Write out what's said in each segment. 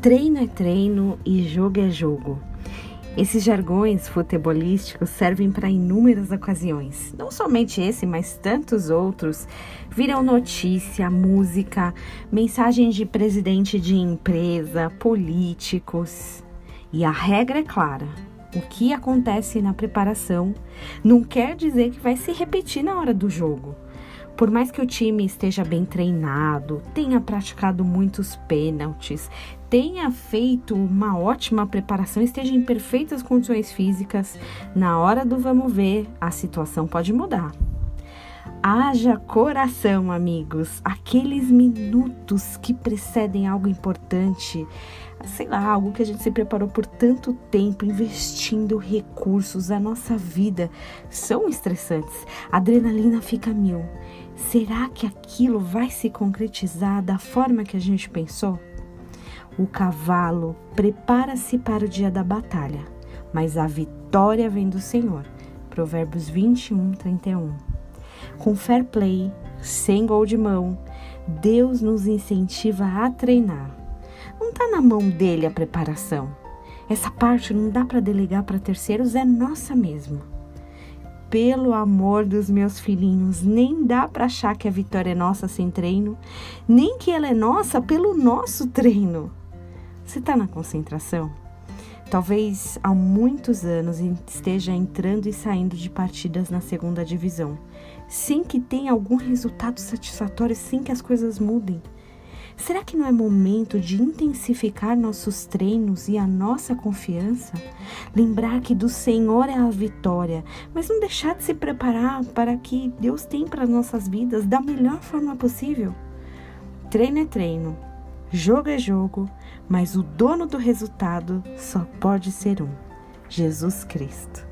Treino é treino e jogo é jogo. Esses jargões futebolísticos servem para inúmeras ocasiões. Não somente esse, mas tantos outros viram notícia, música, mensagem de presidente de empresa, políticos. E a regra é clara: o que acontece na preparação não quer dizer que vai se repetir na hora do jogo. Por mais que o time esteja bem treinado, tenha praticado muitos pênaltis, tenha feito uma ótima preparação, esteja em perfeitas condições físicas, na hora do vamos ver, a situação pode mudar. Haja coração, amigos. Aqueles minutos que precedem algo importante, sei lá, algo que a gente se preparou por tanto tempo, investindo recursos, a nossa vida, são estressantes. A adrenalina fica mil. Será que aquilo vai se concretizar da forma que a gente pensou? O cavalo prepara-se para o dia da batalha, mas a vitória vem do Senhor. Provérbios 21, 31. Com fair play, sem gol de mão, Deus nos incentiva a treinar. Não está na mão dele a preparação. Essa parte não dá para delegar para terceiros, é nossa mesmo pelo amor dos meus filhinhos, nem dá para achar que a vitória é nossa sem treino, nem que ela é nossa pelo nosso treino. Você está na concentração? Talvez há muitos anos esteja entrando e saindo de partidas na segunda divisão, sem que tenha algum resultado satisfatório, sem que as coisas mudem. Será que não é momento de intensificar nossos treinos e a nossa confiança? Lembrar que do Senhor é a vitória, mas não deixar de se preparar para que Deus tem para nossas vidas da melhor forma possível? Treino é treino, jogo é jogo, mas o dono do resultado só pode ser um: Jesus Cristo.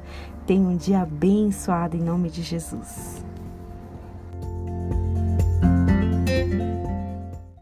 Tenha um dia abençoado em nome de Jesus.